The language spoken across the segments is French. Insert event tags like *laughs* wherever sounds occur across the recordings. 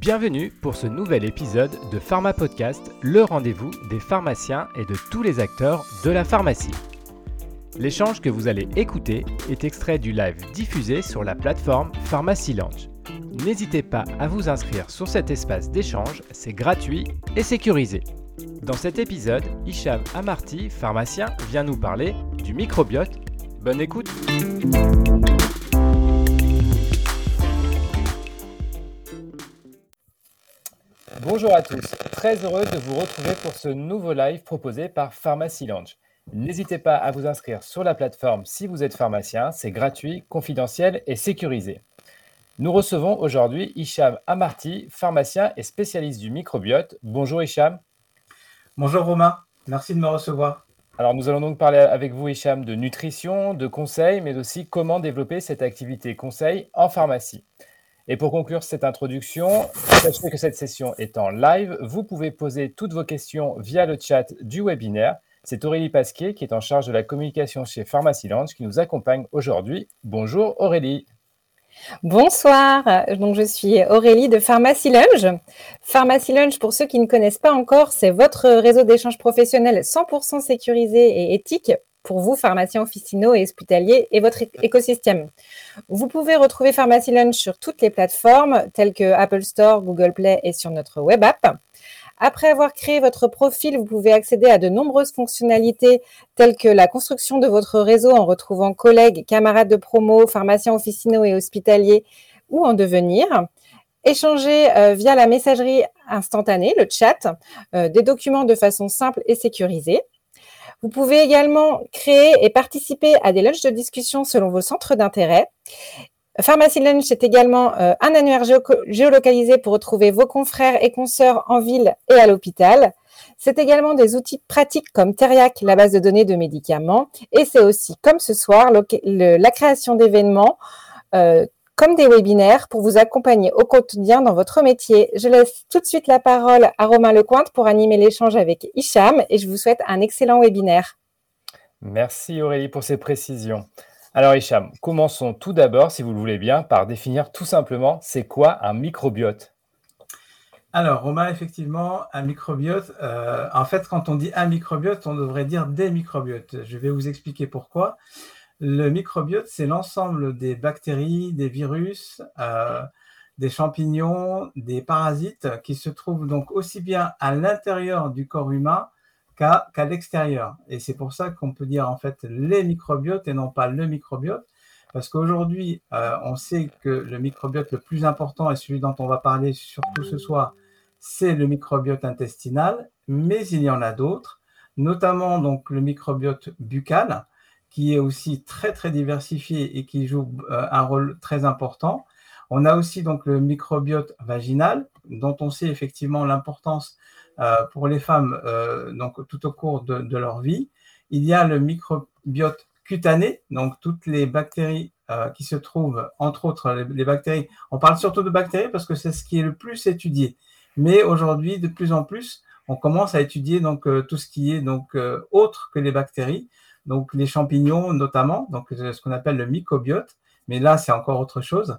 Bienvenue pour ce nouvel épisode de Pharma Podcast, le rendez-vous des pharmaciens et de tous les acteurs de la pharmacie. L'échange que vous allez écouter est extrait du live diffusé sur la plateforme Pharmacy. N'hésitez pas à vous inscrire sur cet espace d'échange, c'est gratuit et sécurisé. Dans cet épisode, Hicham Amarty, pharmacien, vient nous parler du microbiote. Bonne écoute Bonjour à tous, très heureux de vous retrouver pour ce nouveau live proposé par Pharmacy Lounge. N'hésitez pas à vous inscrire sur la plateforme si vous êtes pharmacien, c'est gratuit, confidentiel et sécurisé. Nous recevons aujourd'hui Hicham Amarty, pharmacien et spécialiste du microbiote. Bonjour Hicham. Bonjour Romain, merci de me recevoir. Alors nous allons donc parler avec vous Hicham de nutrition, de conseils, mais aussi comment développer cette activité conseil en pharmacie. Et pour conclure cette introduction, sachez que cette session est en live. Vous pouvez poser toutes vos questions via le chat du webinaire. C'est Aurélie Pasquier qui est en charge de la communication chez Pharmacy Lounge qui nous accompagne aujourd'hui. Bonjour Aurélie. Bonsoir, donc je suis Aurélie de Pharmacy Lunge. Pharmacy pour ceux qui ne connaissent pas encore, c'est votre réseau d'échange professionnel 100% sécurisé et éthique pour vous, pharmaciens officinaux et hospitaliers, et votre écosystème. Vous pouvez retrouver Pharmacy Lunch sur toutes les plateformes telles que Apple Store, Google Play et sur notre web app. Après avoir créé votre profil, vous pouvez accéder à de nombreuses fonctionnalités telles que la construction de votre réseau en retrouvant collègues, camarades de promo, pharmaciens officinaux et hospitaliers ou en devenir. Échanger euh, via la messagerie instantanée, le chat, euh, des documents de façon simple et sécurisée. Vous pouvez également créer et participer à des lunchs de discussion selon vos centres d'intérêt. Pharmacy Lunch est également euh, un annuaire géolocalisé pour retrouver vos confrères et consoeurs en ville et à l'hôpital. C'est également des outils pratiques comme Teriac, la base de données de médicaments. Et c'est aussi, comme ce soir, la création d'événements euh, comme des webinaires pour vous accompagner au quotidien dans votre métier. Je laisse tout de suite la parole à Romain Lecointe pour animer l'échange avec Hicham et je vous souhaite un excellent webinaire. Merci Aurélie pour ces précisions. Alors Hicham, commençons tout d'abord, si vous le voulez bien, par définir tout simplement c'est quoi un microbiote? Alors, Romain, effectivement, un microbiote, euh, en fait, quand on dit un microbiote, on devrait dire des microbiotes. Je vais vous expliquer pourquoi. Le microbiote, c'est l'ensemble des bactéries, des virus, euh, des champignons, des parasites qui se trouvent donc aussi bien à l'intérieur du corps humain qu'à l'extérieur. Et c'est pour ça qu'on peut dire en fait les microbiotes et non pas le microbiote. Parce qu'aujourd'hui, euh, on sait que le microbiote le plus important et celui dont on va parler surtout ce soir, c'est le microbiote intestinal, mais il y en a d'autres, notamment donc le microbiote buccal, qui est aussi très très diversifié et qui joue euh, un rôle très important. On a aussi donc le microbiote vaginal, dont on sait effectivement l'importance euh, pour les femmes euh, donc tout au cours de, leur vie. Il y a le microbiote cutané, donc toutes les bactéries qui se trouvent, entre autres les, bactéries. On parle surtout de bactéries parce que c'est ce qui est le plus étudié. Mais aujourd'hui, de plus en plus, on commence à étudier donc tout ce qui est donc autre que les bactéries donc les champignons notamment, donc ce qu'on appelle le mycobiote, mais là c'est encore autre chose.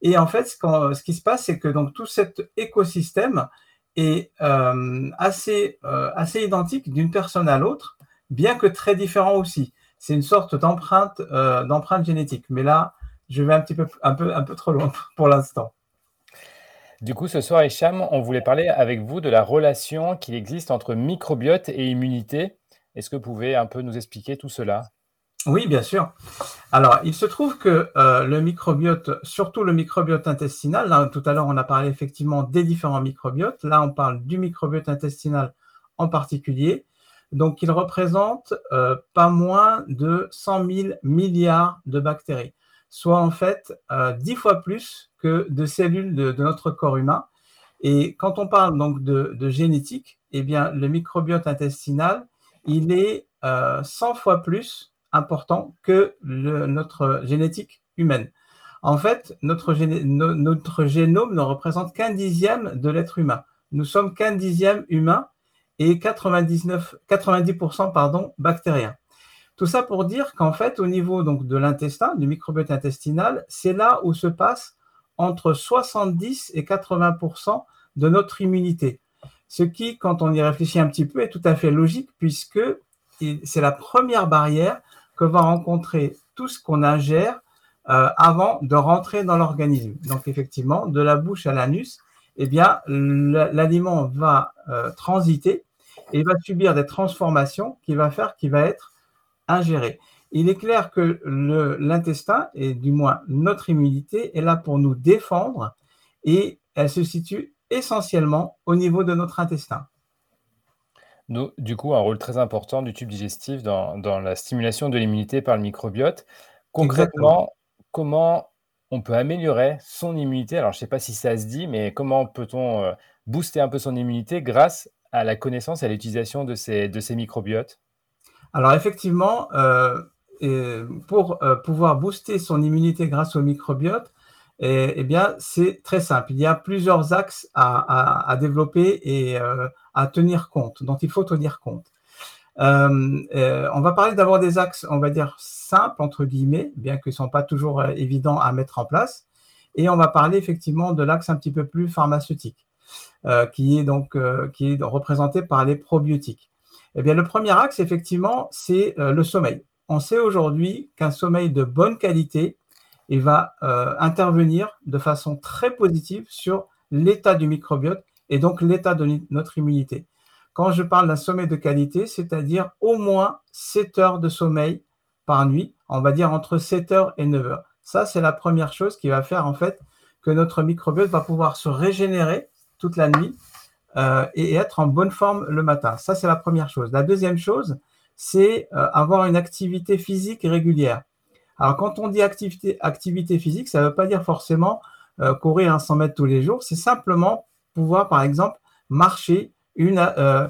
Et en fait, ce, qui se passe, c'est que donc tout cet écosystème est euh, assez, euh, assez identique d'une personne à l'autre, bien que très différent aussi. C'est une sorte d'empreinte euh, génétique. Mais là, je vais un petit peu un peu trop loin *laughs* pour l'instant. Du coup, ce soir, Hicham, on voulait parler avec vous de la relation qu'il existe entre microbiote et immunité. Est-ce que vous pouvez un peu nous expliquer tout cela? Oui, bien sûr. Alors, il se trouve que euh, le microbiote, surtout le microbiote intestinal, là, tout à l'heure, on a parlé effectivement des différents microbiotes. Là, on parle du microbiote intestinal en particulier. Donc, il représente euh, pas moins de 100 000 milliards de bactéries, soit en fait euh, dix 10 fois plus que de cellules de, notre corps humain. Et quand on parle donc de, de génétique, eh bien, le microbiote intestinal, il est 100 euh, fois plus important que notre génétique humaine. En fait, notre, génome ne représente qu'un dixième de l'être humain. Nous sommes qu'un dixième humain et 99, 90% pardon, bactériens. Tout ça pour dire qu'en fait, au niveau de l'intestin, du microbiote intestinal, c'est là où se passe entre 70 et 80 de notre immunité. Ce qui, quand on y réfléchit un petit peu, est tout à fait logique puisque c'est la première barrière que va rencontrer tout ce qu'on ingère euh, avant de rentrer dans l'organisme. Donc effectivement, de la bouche à l'anus, eh bien, l'aliment va euh, transiter et va subir des transformations qui va faire qu'il va être ingéré. Il est clair que l'intestin, et du moins notre immunité, est là pour nous défendre et elle se situe essentiellement au niveau de notre intestin. du coup, un rôle très important du tube digestif dans, la stimulation de l'immunité par le microbiote. Concrètement, comment on peut améliorer son immunité? Alors, je ne sais pas si ça se dit, mais comment peut-on euh, booster un peu son immunité grâce à la connaissance et à l'utilisation de ces, de ces microbiotes? Alors, effectivement, euh, pour euh, pouvoir booster son immunité grâce au microbiote, eh, bien, c'est très simple. Il y a plusieurs axes à, développer et euh, à tenir compte, dont il faut tenir compte. Euh, on va parler d'abord des axes, on va dire simples, entre guillemets, bien qu'ils ne sont pas toujours évidents à mettre en place. Et on va parler effectivement de l'axe un petit peu plus pharmaceutique, qui est donc représenté par les probiotiques. Eh bien, le premier axe, effectivement, c'est le sommeil on sait aujourd'hui qu'un sommeil de bonne qualité va euh, intervenir de façon très positive sur l'état du microbiote et donc l'état de notre immunité. Quand je parle d'un sommeil de qualité, c'est-à-dire au moins 7 heures de sommeil par nuit, on va dire entre 7 heures et 9 heures. Ça, c'est la première chose qui va faire en fait que notre microbiote va pouvoir se régénérer toute la nuit euh, et être en bonne forme le matin. Ça, c'est la première chose. La deuxième chose, c'est euh, avoir une activité physique régulière. Alors, quand on dit activité, physique, ça ne veut pas dire forcément euh, courir un 100 mètres tous les jours, c'est simplement pouvoir, par exemple, marcher une, euh,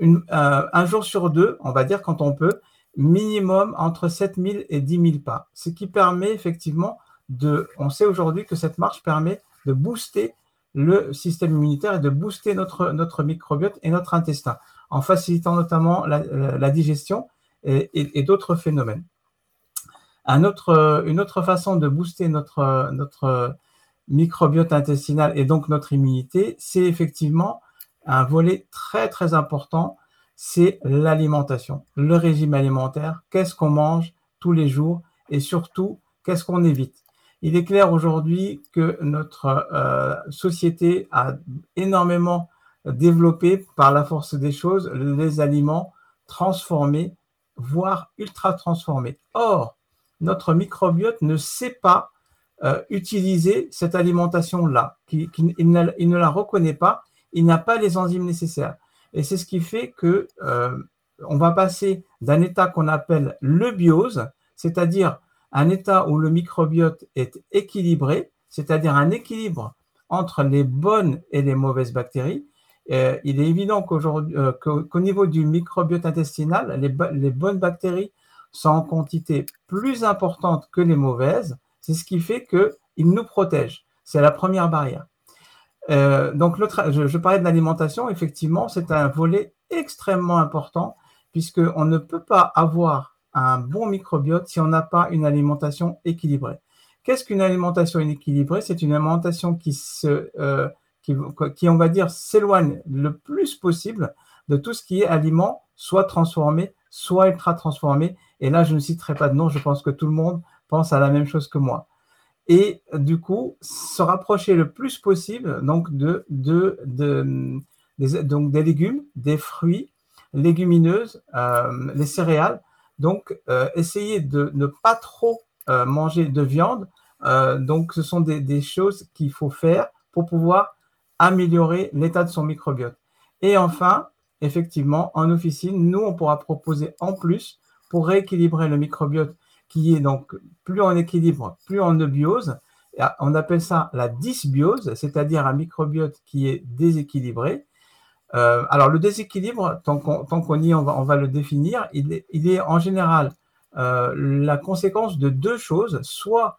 un jour sur deux, on va dire quand on peut, minimum entre 7000 et 10 000 pas. Ce qui permet effectivement de, on sait aujourd'hui que cette marche permet de booster le système immunitaire et de booster notre, notre microbiote et notre intestin en facilitant notamment la, digestion et, d'autres phénomènes. Une autre façon de booster notre, notre microbiote intestinal et donc notre immunité, c'est effectivement un volet très très important, c'est l'alimentation, le régime alimentaire, qu'est-ce qu'on mange tous les jours et surtout qu'est-ce qu'on évite? Il est clair aujourd'hui que notre euh, société a énormément développer par la force des choses les aliments transformés, voire ultra transformés. Or, notre microbiote ne sait pas euh, utiliser cette alimentation-là. il, ne la reconnaît pas, il n'a pas les enzymes nécessaires. Et c'est ce qui fait que euh, on va passer d'un état qu'on appelle le biose, c'est-à-dire un état où le microbiote est équilibré, c'est-à-dire un équilibre entre les bonnes et les mauvaises bactéries, euh, il est évident euh, qu'au niveau du microbiote intestinal, les, bonnes bactéries sont en quantité plus importante que les mauvaises. C'est ce qui fait qu'ils nous protègent. C'est la première barrière. Euh, donc, je, parlais de l'alimentation. Effectivement, c'est un volet extrêmement important puisqu'on ne peut pas avoir un bon microbiote si on n'a pas une alimentation équilibrée. Qu'est-ce qu'une alimentation équilibrée? C'est une alimentation qui se qui, on va dire, s'éloigne le plus possible de tout ce qui est aliment, soit transformé, soit ultra transformé. Et là, je ne citerai pas de nom, je pense que tout le monde pense à la même chose que moi. Et du coup, se rapprocher le plus possible donc de, de, des, donc des légumes, des fruits, légumineuses, euh, les céréales. Donc, euh, essayer de ne pas trop euh, manger de viande. donc, ce sont des choses qu'il faut faire pour pouvoir améliorer l'état de son microbiote. Et enfin, effectivement, en officine, nous, on pourra proposer en plus pour rééquilibrer le microbiote qui est donc plus en équilibre, plus en eubiose. On appelle ça la dysbiose, c'est-à-dire un microbiote qui est déséquilibré. Euh, alors, le déséquilibre, tant qu'on y est, on va, on va, le définir. Il est, en général euh, la conséquence de deux choses, soit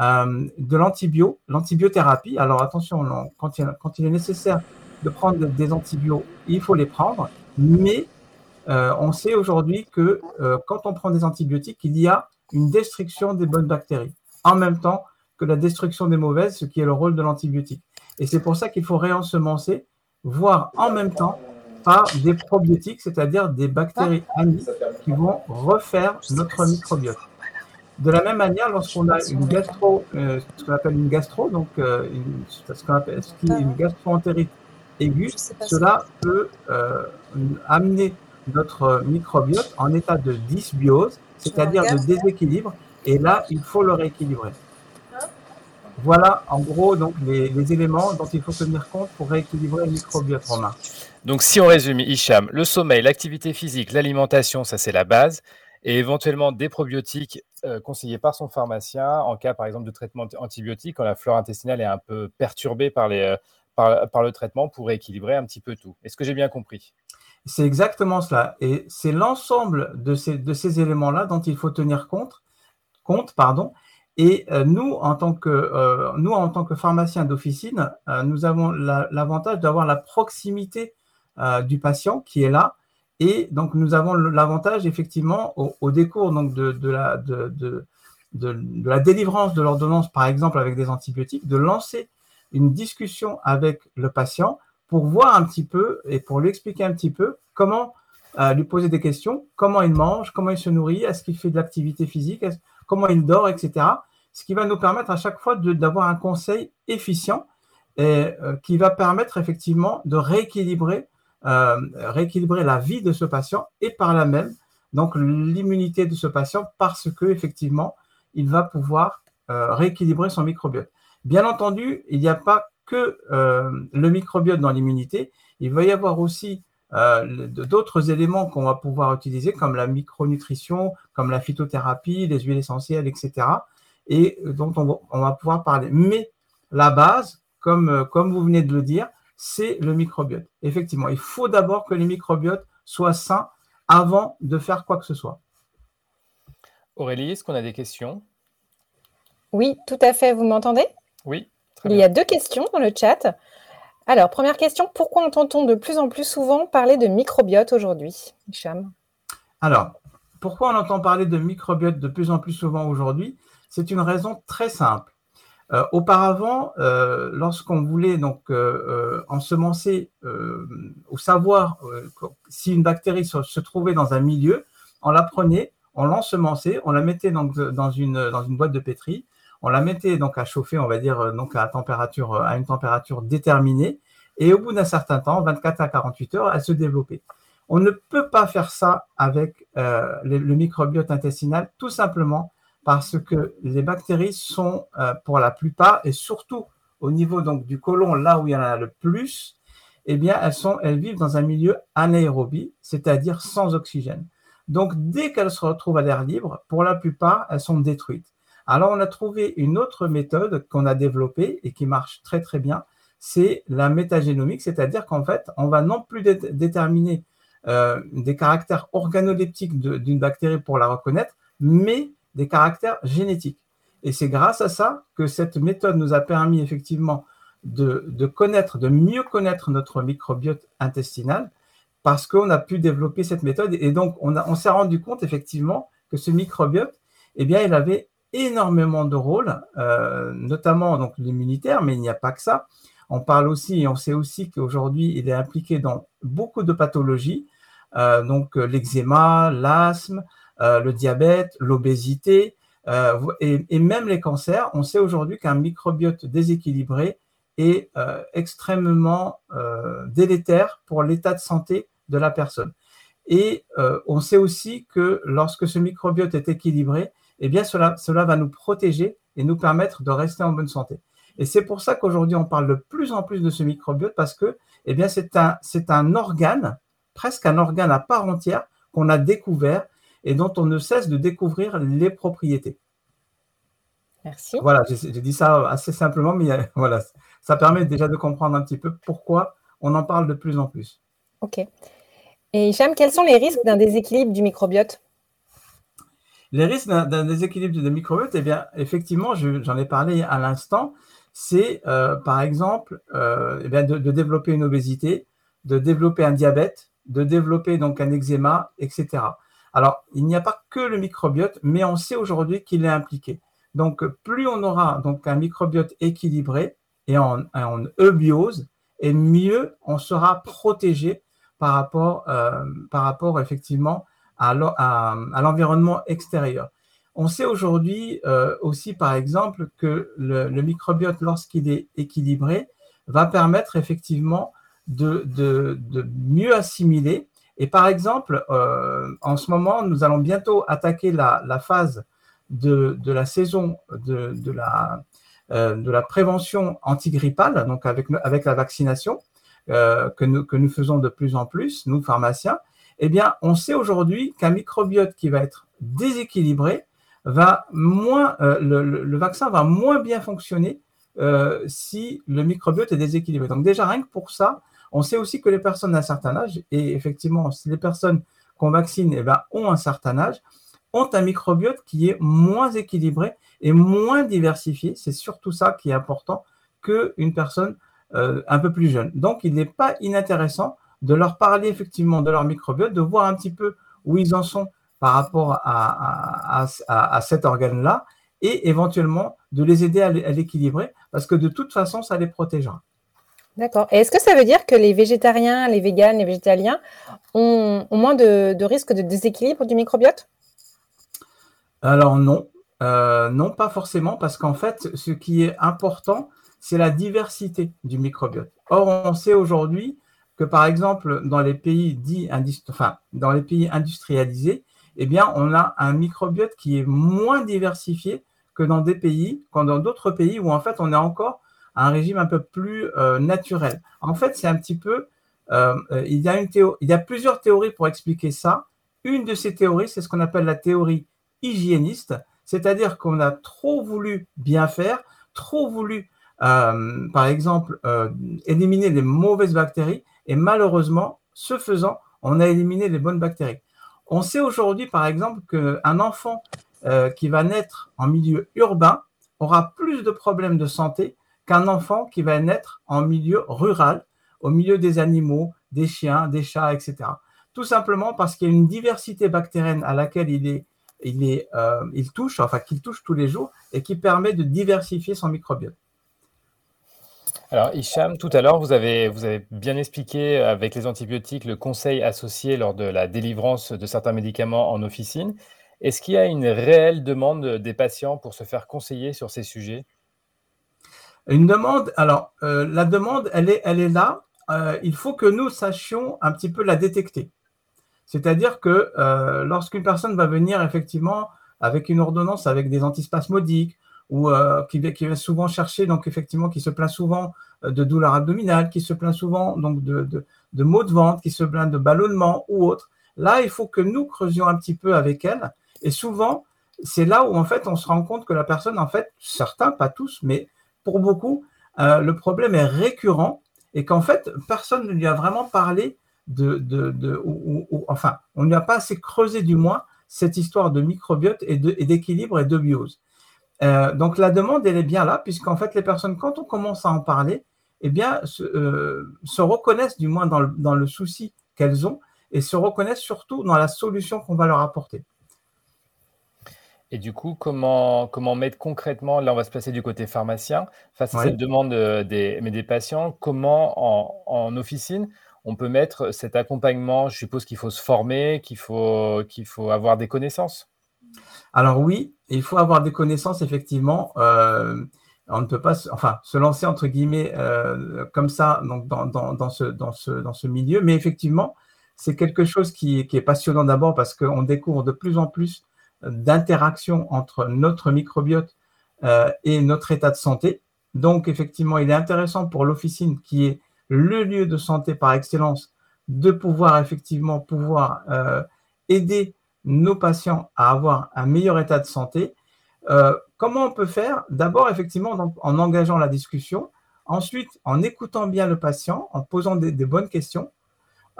euh, de l'antibio, l'antibiothérapie. Alors attention, quand il, est nécessaire de prendre des antibiotiques, il faut les prendre, mais euh, on sait aujourd'hui que euh, quand on prend des antibiotiques, il y a une destruction des bonnes bactéries, en même temps que la destruction des mauvaises, ce qui est le rôle de l'antibiotique. Et c'est pour ça qu'il faut réensemencer, voire en même temps par des probiotiques, c'est-à-dire des bactéries amies qui vont refaire notre microbiote. De la même manière, lorsqu'on a une gastro, euh, ce qu'on appelle une gastro, donc ce qu'on appelle qui est une gastroentérite aiguë, cela peut euh, amener notre microbiote en état de dysbiose, c'est-à-dire de déséquilibre, et là, il faut le rééquilibrer. Voilà, en gros, donc les, éléments dont il faut tenir compte pour rééquilibrer le microbiote romain. Donc, si on résume, Hicham, le sommeil, l'activité physique, l'alimentation, ça c'est la base, et éventuellement des probiotiques euh, conseillés par son pharmacien en cas, par exemple, de traitement antibiotique quand la flore intestinale est un peu perturbée par, les, euh, par, le traitement pour rééquilibrer un petit peu tout. Est-ce que j'ai bien compris? C'est exactement cela. Et c'est l'ensemble de ces, de ces éléments-là dont il faut tenir compte, compte pardon, et euh, nous, en tant que, euh, nous, en tant que pharmaciens d'officine, euh, nous avons l'avantage d'avoir la proximité du patient qui est là. Et donc, nous avons l'avantage, effectivement, au, décours donc, de, de, la, de, de la délivrance de l'ordonnance, par exemple, avec des antibiotiques, de lancer une discussion avec le patient pour voir un petit peu et pour lui expliquer un petit peu comment lui poser des questions, comment il mange, comment il se nourrit, est-ce qu'il fait de l'activité physique, comment il dort, etc. Ce qui va nous permettre à chaque fois d'avoir un conseil efficient et euh, qui va permettre effectivement de rééquilibrer, euh, rééquilibrer la vie de ce patient et par là même donc l'immunité de ce patient parce que effectivement il va pouvoir euh, rééquilibrer son microbiote. Bien entendu, il n'y a pas que le microbiote dans l'immunité, il va y avoir aussi euh, d'autres éléments qu'on va pouvoir utiliser, comme la micronutrition, comme la phytothérapie, les huiles essentielles, etc., et dont on va, pouvoir parler. Mais la base, comme, euh, comme vous venez de le dire, c'est le microbiote. Effectivement, il faut d'abord que les microbiotes soient sains avant de faire quoi que ce soit. Aurélie, est-ce qu'on a des questions? Oui, tout à fait. Vous m'entendez? Oui. Il y a deux questions dans le chat. Alors, première question, pourquoi entend-on de plus en plus souvent parler de microbiote aujourd'hui, Hicham? Alors, pourquoi on entend parler de microbiote de plus en plus souvent aujourd'hui? C'est une raison très simple. Euh, auparavant, euh, lorsqu'on voulait donc euh, ensemencer ou savoir si une bactérie se, trouvait dans un milieu, on la prenait, on l'ensemençait, on la mettait donc dans une, dans une boîte de pétri, on la mettait donc à chauffer, on va dire, euh, donc à, température, euh, à une température déterminée. Et au bout d'un certain temps, 24 à 48 heures, elle se développait. On ne peut pas faire ça avec euh, le, microbiote intestinal, tout simplement parce que les bactéries sont, pour la plupart, et surtout au niveau du côlon, là où il y en a le plus, eh bien, elles vivent dans un milieu anaérobie, c'est-à-dire sans oxygène. Donc, dès qu'elles se retrouvent à l'air libre, pour la plupart, elles sont détruites. Alors, on a trouvé une autre méthode qu'on a développée et qui marche très très bien, c'est la métagénomique, c'est-à-dire qu'en fait, on va non plus déterminer euh, des caractères organoleptiques d'une bactérie pour la reconnaître, mais des caractères génétiques. Et c'est grâce à ça que cette méthode nous a permis effectivement de, connaître, de mieux connaître notre microbiote intestinal, parce qu'on a pu développer cette méthode. Et donc, on, on s'est rendu compte effectivement que ce microbiote, eh bien, il avait énormément de rôles, euh, notamment donc l'immunitaire, mais il n'y a pas que ça. On parle aussi et on sait aussi qu'aujourd'hui, il est impliqué dans beaucoup de pathologies, euh, donc euh, l'eczéma, l'asthme, le diabète, l'obésité et, et, même les cancers. On sait aujourd'hui qu'un microbiote déséquilibré est extrêmement délétère pour l'état de santé de la personne. Et on sait aussi que lorsque ce microbiote est équilibré, eh bien cela, cela va nous protéger et nous permettre de rester en bonne santé. Et c'est pour ça qu'aujourd'hui, on parle de plus en plus de ce microbiote parce que eh bien, c'est un, c'est un organe, presque un organe à part entière qu'on a découvert et dont on ne cesse de découvrir les propriétés. Merci. Voilà, j'ai, dit ça assez simplement, mais *laughs* voilà, ça permet déjà de comprendre un petit peu pourquoi on en parle de plus en plus. OK. Et Hicham, quels sont les risques d'un déséquilibre du microbiote? Les risques d'un déséquilibre de microbiote, eh bien, effectivement, j'en ai parlé à l'instant, c'est euh, par exemple euh, eh de, développer une obésité, de développer un diabète, de développer donc un eczéma, etc. Alors, il n'y a pas que le microbiote, mais on sait aujourd'hui qu'il est impliqué. Donc, plus on aura donc un microbiote équilibré et en, en eubiose, et mieux on sera protégé par rapport, euh, par rapport effectivement à l'environnement extérieur. On sait aujourd'hui euh, aussi, par exemple, que le, microbiote, lorsqu'il est équilibré, va permettre effectivement de, mieux assimiler. Et par exemple, euh, en ce moment, nous allons bientôt attaquer la, phase de, la saison de, la, de la prévention antigrippale, donc avec, la vaccination. Euh, que nous faisons de plus en plus, nous pharmaciens, eh bien, on sait aujourd'hui qu'un microbiote qui va être déséquilibré va moins, euh, le, vaccin va moins bien fonctionner euh, si le microbiote est déséquilibré. Donc déjà, rien que pour ça, on sait aussi que les personnes d'un certain âge, et effectivement, si les personnes qu'on vaccine eh ben, ont un certain âge, ont un microbiote qui est moins équilibré et moins diversifié. C'est surtout ça qui est important qu'une personne euh, un peu plus jeunes. Donc, il n'est pas inintéressant de leur parler effectivement de leur microbiote, de voir un petit peu où ils en sont par rapport à, cet organe-là et éventuellement de les aider à l'équilibrer parce que de toute façon, ça les protégera. D'accord. Et est-ce que ça veut dire que les végétariens, les véganes, les végétaliens ont, moins de, risques de déséquilibre du microbiote? Alors non, euh, non pas forcément parce qu'en fait, ce qui est important, c'est la diversité du microbiote. Or, on sait aujourd'hui que, par exemple, dans les pays dits industrialisés, eh on a un microbiote qui est moins diversifié que dans des pays, dans d'autres pays où en fait on a encore un régime un peu plus euh, naturel. En fait, c'est un petit peu, euh, il, y a une il y a plusieurs théories pour expliquer ça. Une de ces théories, c'est ce qu'on appelle la théorie hygiéniste, c'est-à-dire qu'on a trop voulu bien faire, trop voulu euh, par exemple, euh, éliminer les mauvaises bactéries et malheureusement, ce faisant, on a éliminé les bonnes bactéries. On sait aujourd'hui, par exemple, qu'un enfant euh, qui va naître en milieu urbain aura plus de problèmes de santé qu'un enfant qui va naître en milieu rural, au milieu des animaux, des chiens, des chats, etc. Tout simplement parce qu'il y a une diversité bactérienne à laquelle il est, il est, il touche, enfin qu'il touche tous les jours, et qui permet de diversifier son microbiote. Alors, Hicham, tout à l'heure, vous avez, bien expliqué avec les antibiotiques le conseil associé lors de la délivrance de certains médicaments en officine. Est-ce qu'il y a une réelle demande des patients pour se faire conseiller sur ces sujets? Une demande, alors euh, la demande, elle est, elle est là. Euh, il faut que nous sachions un petit peu la détecter. C'est-à-dire que euh, lorsqu'une personne va venir effectivement avec une ordonnance avec des antispasmodiques ou euh, qui, qui, souvent chercher, donc effectivement, qui se plaint souvent euh, de douleurs abdominales, qui se plaint souvent donc de, maux de ventre, qui se plaint de ballonnement ou autre. Là, il faut que nous creusions un petit peu avec elle. Et souvent, c'est là où en fait on se rend compte que la personne, en fait, certains, pas tous, mais pour beaucoup, euh, le problème est récurrent et qu'en fait, personne ne lui a vraiment parlé de, de, ou, enfin, on ne lui a pas assez creusé du moins cette histoire de microbiote et d'équilibre et, et de biose. Euh, donc la demande, elle est bien là, puisqu'en fait, les personnes, quand on commence à en parler, eh bien, se, euh, reconnaissent du moins dans le, souci qu'elles ont et se reconnaissent surtout dans la solution qu'on va leur apporter. Et du coup, comment, comment mettre concrètement, là on va se placer du côté pharmacien, face à cette demande euh, des, mais des patients, comment en, officine on peut mettre cet accompagnement? Je suppose qu'il faut se former, qu'il faut, qu'il faut avoir des connaissances. Alors oui, il faut avoir des connaissances, effectivement. Euh, on ne peut pas, enfin, se lancer entre guillemets euh, comme ça dans ce milieu, mais effectivement, c'est quelque chose qui, est passionnant d'abord parce qu'on découvre de plus en plus d'interactions entre notre microbiote euh, et notre état de santé. Donc, effectivement, il est intéressant pour l'officine qui est le lieu de santé par excellence de pouvoir effectivement pouvoir aider nos patients à avoir un meilleur état de santé. Euh, comment on peut faire? D'abord, effectivement, en, engageant la discussion. Ensuite, en écoutant bien le patient, en posant des, bonnes questions.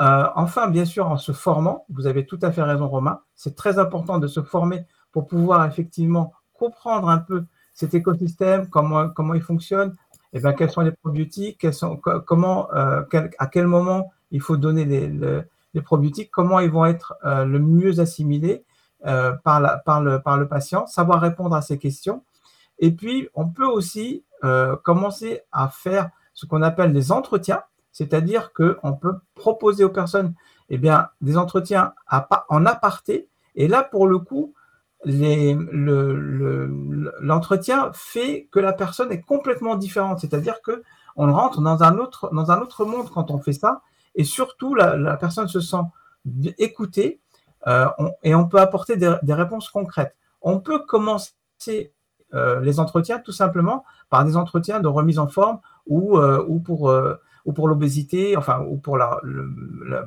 Euh, enfin, bien sûr, en se formant. Vous avez tout à fait raison, Romain. C'est très important de se former pour pouvoir effectivement comprendre un peu cet écosystème, comment, comment il fonctionne, et eh bien, quels sont les probiotiques, comment, euh, à quel moment il faut donner les probiotiques, comment ils vont être euh, le mieux assimilés euh, par, le, patient, savoir répondre à ces questions. Et puis, on peut aussi euh, commencer à faire ce qu'on appelle des entretiens, c'est-à-dire qu'on peut proposer aux personnes eh bien, des entretiens en aparté. Et là, pour le coup, l'entretien fait que la personne est complètement différente. C'est-à-dire que on rentre dans un autre monde quand on fait ça. Et surtout, la, personne se sent écoutée euh, et on peut apporter des, réponses concrètes. On peut commencer euh, les entretiens tout simplement par des entretiens de remise en forme ou, euh, ou pour ou pour l'obésité, enfin, ou pour la,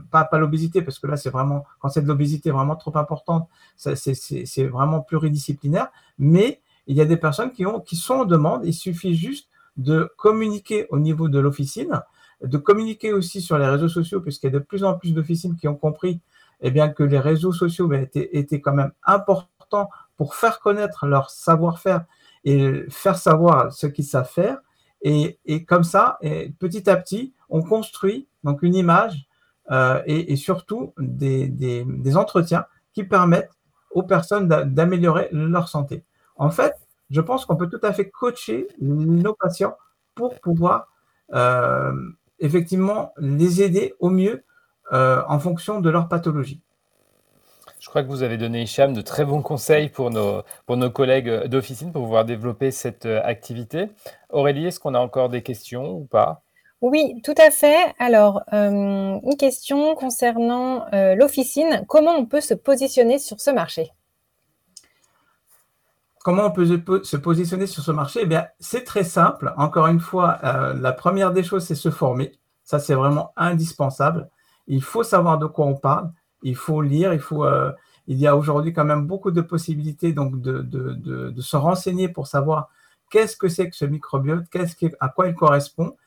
pas, l'obésité, parce que là, c'est vraiment, quand c'est de l'obésité vraiment trop importante, c'est vraiment pluridisciplinaire, mais il y a des personnes qui sont en demande, il suffit juste de communiquer au niveau de l'officine, de communiquer aussi sur les réseaux sociaux, puisqu'il y a de plus en plus d'officines qui ont compris eh bien, que les réseaux sociaux ben, étaient, étaient quand même importants pour faire connaître leur savoir-faire et faire savoir ce qu'ils savent faire. Et, comme ça, petit à petit, on construit donc une image euh, et, surtout des, entretiens qui permettent aux personnes d'améliorer leur santé. En fait, je pense qu'on peut tout à fait coacher nos patients pour pouvoir euh, effectivement les aider au mieux euh, en fonction de leur pathologie. Je crois que vous avez donné, Hicham, de très bons conseils pour nos, pour nos collègues d'officine pour pouvoir développer cette euh, activité. Aurélie, est-ce qu'on a encore des questions ou pas? Oui, tout à fait. Alors, euh, une question concernant euh, l'officine. Comment on peut se positionner sur ce marché? Comment on peut se positionner sur ce marché? Eh bien, c'est très simple. Encore une fois, la première des choses, c'est se former. Ça, c'est vraiment indispensable. Il faut savoir de quoi on parle il faut lire, il faut. Euh, il y a aujourd'hui quand même beaucoup de possibilités donc de, de, se renseigner pour savoir qu'est-ce que c'est que ce microbiote, qu'est-ce à quoi il correspond.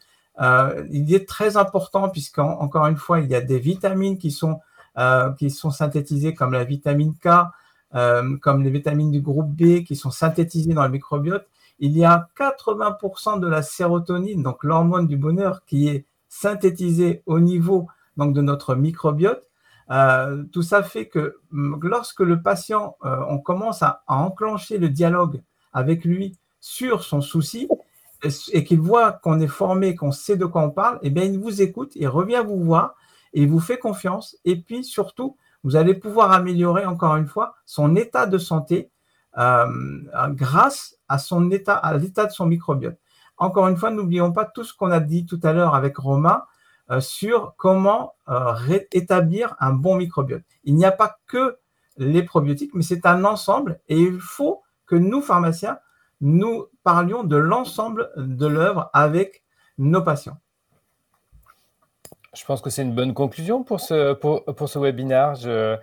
Euh, il est très important puisqu'encore une fois, il y a des vitamines qui sont, euh, qui sont synthétisées comme la vitamine K, comme les vitamines du groupe B qui sont synthétisées dans le microbiote. Il y a 80% de la sérotonine, donc l'hormone du bonheur, qui est synthétisée au niveau donc, de notre microbiote. Euh, tout ça fait que mm, lorsque le patient, euh, on commence à, enclencher le dialogue avec lui sur son souci et, qu'il voit qu'on est formé, qu'on sait de quoi on parle, eh bien, il vous écoute, il revient vous voir et il vous fait confiance. Et puis surtout, vous allez pouvoir améliorer encore une fois son état de santé euh, grâce à son état, à l'état de son microbiote. Encore une fois, n'oublions pas tout ce qu'on a dit tout à l'heure avec Romain euh, sur comment euh, rétablir un bon microbiote. Il n'y a pas que les probiotiques, mais c'est un ensemble et il faut que nous, pharmaciens, nous parlions de l'ensemble de l'œuvre avec nos patients. Je pense que c'est une bonne conclusion pour ce, pour, pour ce webinaire. Je,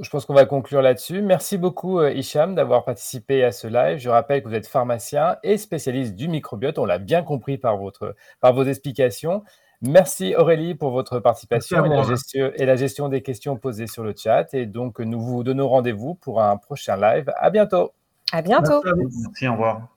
je pense qu'on va conclure là-dessus. Merci beaucoup, euh, Hicham, d'avoir participé à ce live. Je rappelle que vous êtes pharmacien et spécialiste du microbiote. On l'a bien compris par, votre, par vos explications. Merci Aurélie pour votre participation et la, gestion, et la, gestion, des questions posées sur le chat. Et donc, nous vous donnons rendez-vous pour un prochain live. À bientôt. À bientôt. Merci, au revoir.